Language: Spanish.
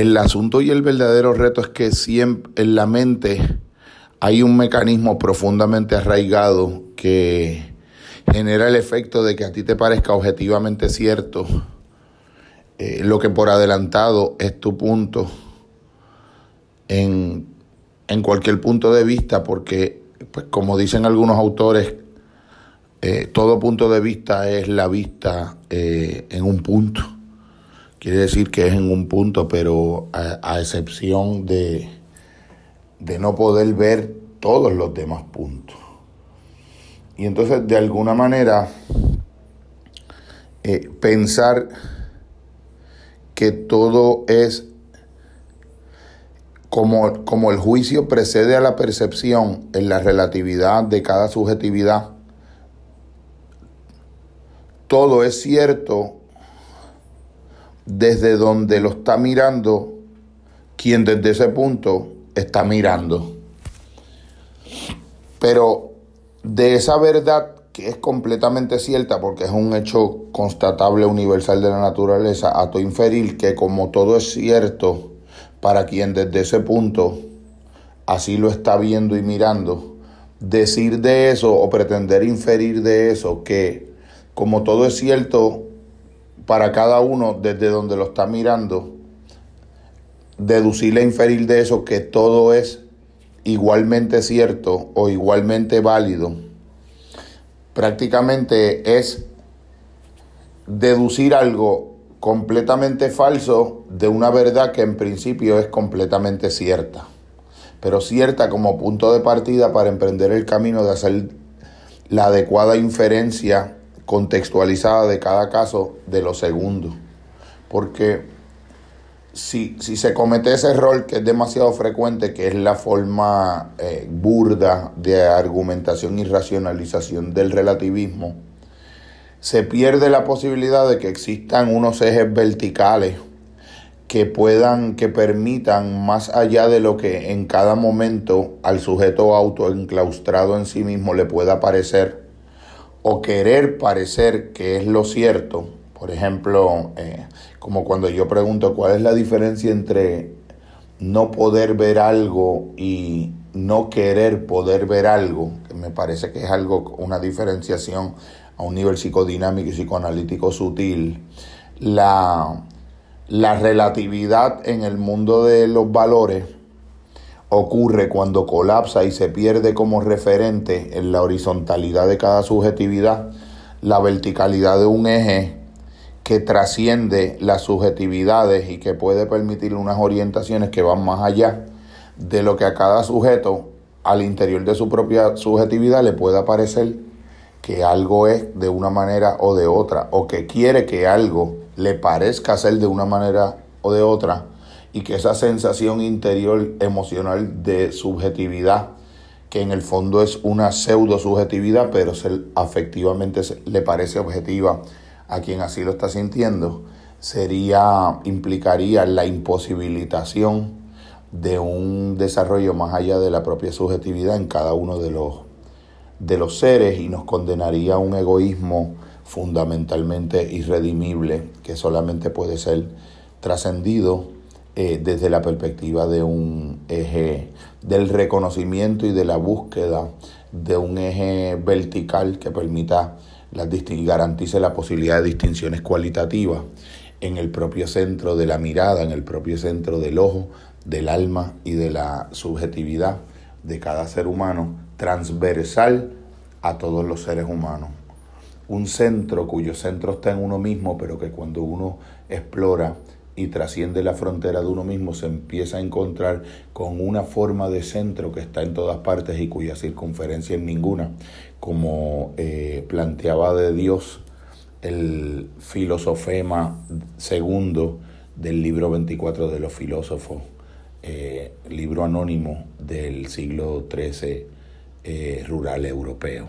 el asunto y el verdadero reto es que siempre en la mente hay un mecanismo profundamente arraigado que genera el efecto de que a ti te parezca objetivamente cierto eh, lo que por adelantado es tu punto en, cualquier punto de vista, porque, pues, como dicen algunos autores, eh, todo punto de vista es la vista eh, en un punto. Quiere decir que es en un punto, pero a, excepción de, de no poder ver todos los demás puntos. Y entonces, de alguna manera, pensar que todo es como, como, el juicio precede a la percepción en la relatividad de cada subjetividad, todo es cierto desde donde lo está mirando quien desde ese punto está mirando. Pero de esa verdad que es completamente cierta porque es un hecho constatable universal de la naturaleza, a to inferir que como todo es cierto para quien desde ese punto así lo está viendo y mirando, decir de eso o pretender inferir de eso que como todo es cierto para cada uno desde donde lo está mirando, deducir e inferir de eso que todo es igualmente cierto o igualmente válido prácticamente es deducir algo completamente falso de una verdad que en principio es completamente cierta, pero cierta como punto de partida para emprender el camino de hacer la adecuada inferencia contextualizada de cada caso de lo segundo. Porque si, se comete ese error que es demasiado frecuente, que es la forma eh, burda de argumentación y racionalización del relativismo, se pierde la posibilidad de que existan unos ejes verticales que puedan, que permitan, más allá de lo que en cada momento al sujeto autoenclaustrado en sí mismo le pueda parecer, o querer parecer que es lo cierto, por ejemplo, eh, como cuando yo pregunto cuál es la diferencia entre no poder ver algo y no querer poder ver algo, que me parece que es algo, una diferenciación a un nivel psicodinámico y psicoanalítico sutil. La, la relatividad en el mundo de los valores ocurre cuando colapsa y se pierde como referente en la horizontalidad de cada subjetividad la verticalidad de un eje que trasciende las subjetividades y que puede permitir unas orientaciones que van más allá de lo que a cada sujeto al interior de su propia subjetividad le pueda parecer que algo es de una manera o de otra, o que quiere que algo le parezca ser de una manera o de otra, y que esa sensación interior emocional de subjetividad, que en el fondo es una pseudo subjetividad, pero se, afectivamente le parece objetiva, a quien así lo está sintiendo, sería, implicaría la imposibilitación de un desarrollo más allá de la propia subjetividad en cada uno de los, de los seres y nos condenaría a un egoísmo fundamentalmente irredimible que solamente puede ser trascendido eh, desde la perspectiva de un eje del reconocimiento y de la búsqueda de un eje vertical que permita garantice la posibilidad de distinciones cualitativas en el propio centro de la mirada, en el propio centro del ojo, del alma y de la subjetividad de cada ser humano, transversal a todos los seres humanos. Un centro cuyo centro está en uno mismo, pero que cuando uno explora y trasciende la frontera de uno mismo, se empieza a encontrar con una forma de centro que está en todas partes y cuya circunferencia es ninguna, como eh, planteaba de Dios el filosofema segundo del libro 24 de los filósofos, eh, libro anónimo del siglo XIII eh, rural europeo.